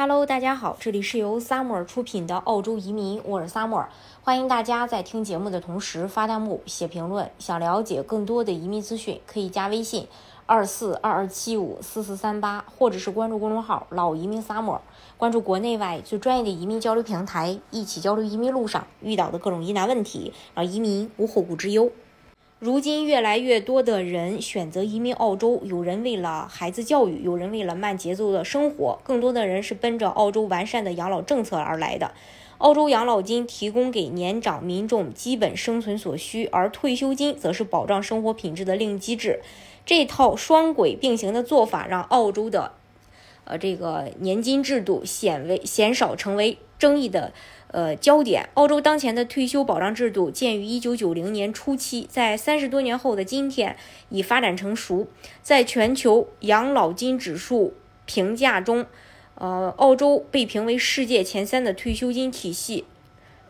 Hello，大家好，这里是由 Summer 出品的澳洲移民，我是 Summer，欢迎大家在听节目的同时发弹幕、写评论。想了解更多的移民资讯，可以加微信二四二二七五四四三八，或者是关注公众号“老移民 Summer”，关注国内外最专业的移民交流平台，一起交流移民路上遇到的各种疑难问题，让移民无后顾之忧。如今，越来越多的人选择移民澳洲，有人为了孩子教育，有人为了慢节奏的生活，更多的人是奔着澳洲完善的养老政策而来的。澳洲养老金提供给年长民众基本生存所需，而退休金则是保障生活品质的另一机制。这套双轨并行的做法，让澳洲的，呃，这个年金制度显为鲜少成为争议的。呃，焦点。澳洲当前的退休保障制度建于一九九零年初期，在三十多年后的今天已发展成熟。在全球养老金指数评价中，呃，澳洲被评为世界前三的退休金体系，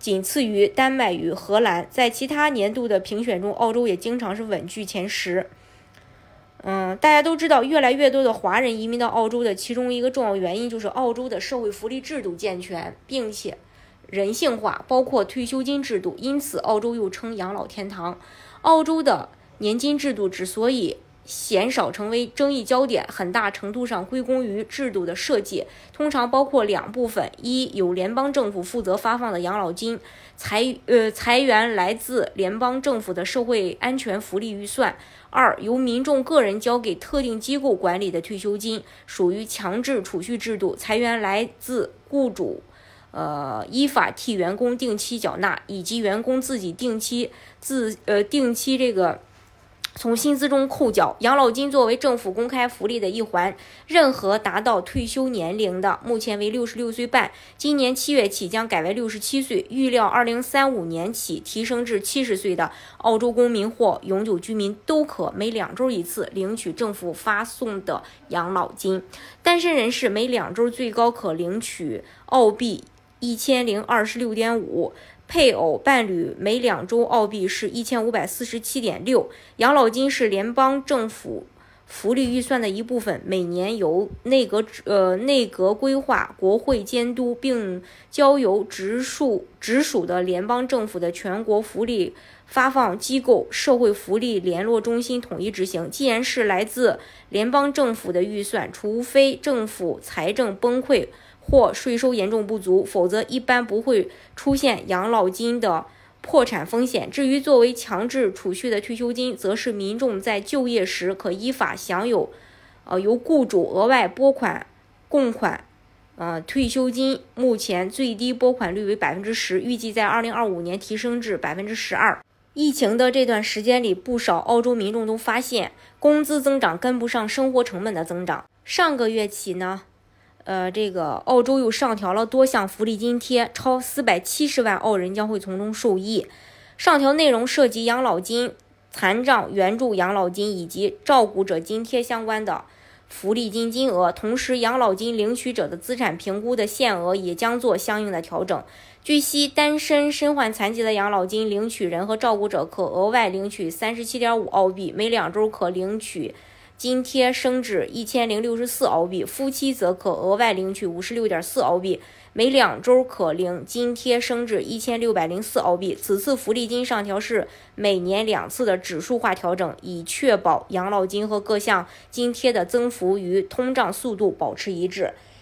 仅次于丹麦与荷兰。在其他年度的评选中，澳洲也经常是稳居前十。嗯，大家都知道，越来越多的华人移民到澳洲的其中一个重要原因就是澳洲的社会福利制度健全，并且。人性化，包括退休金制度，因此澳洲又称养老天堂。澳洲的年金制度之所以鲜少成为争议焦点，很大程度上归功于制度的设计，通常包括两部分：一，由联邦政府负责发放的养老金，财呃财源来自联邦政府的社会安全福利预算；二，由民众个人交给特定机构管理的退休金，属于强制储蓄制度，财源来自雇主。呃，依法替员工定期缴纳，以及员工自己定期自呃定期这个从薪资中扣缴养老金，作为政府公开福利的一环。任何达到退休年龄的，目前为六十六岁半，今年七月起将改为六十七岁，预料二零三五年起提升至七十岁的澳洲公民或永久居民都可每两周一次领取政府发送的养老金。单身人士每两周最高可领取澳币。一千零二十六点五，配偶伴侣每两周澳币是一千五百四十七点六。养老金是联邦政府福利预算的一部分，每年由内阁呃内阁规划、国会监督，并交由直属直属的联邦政府的全国福利发放机构社会福利联络中心统一执行。既然是来自联邦政府的预算，除非政府财政崩溃。或税收严重不足，否则一般不会出现养老金的破产风险。至于作为强制储蓄的退休金，则是民众在就业时可依法享有，呃，由雇主额外拨款供款，呃，退休金目前最低拨款率为百分之十，预计在二零二五年提升至百分之十二。疫情的这段时间里，不少澳洲民众都发现工资增长跟不上生活成本的增长。上个月起呢。呃，这个澳洲又上调了多项福利津贴，超四百七十万澳人将会从中受益。上调内容涉及养老金、残障援助养老金以及照顾者津贴相关的福利金金额，同时养老金领取者的资产评估的限额也将做相应的调整。据悉，单身身患残疾的养老金领取人和照顾者可额外领取三十七点五澳币，每两周可领取。津贴升至一千零六十四澳币，夫妻则可额外领取五十六点四澳币，每两周可领津贴升至一千六百零四澳币。此次福利金上调是每年两次的指数化调整，以确保养老金和各项津贴的增幅与通胀速度保持一致。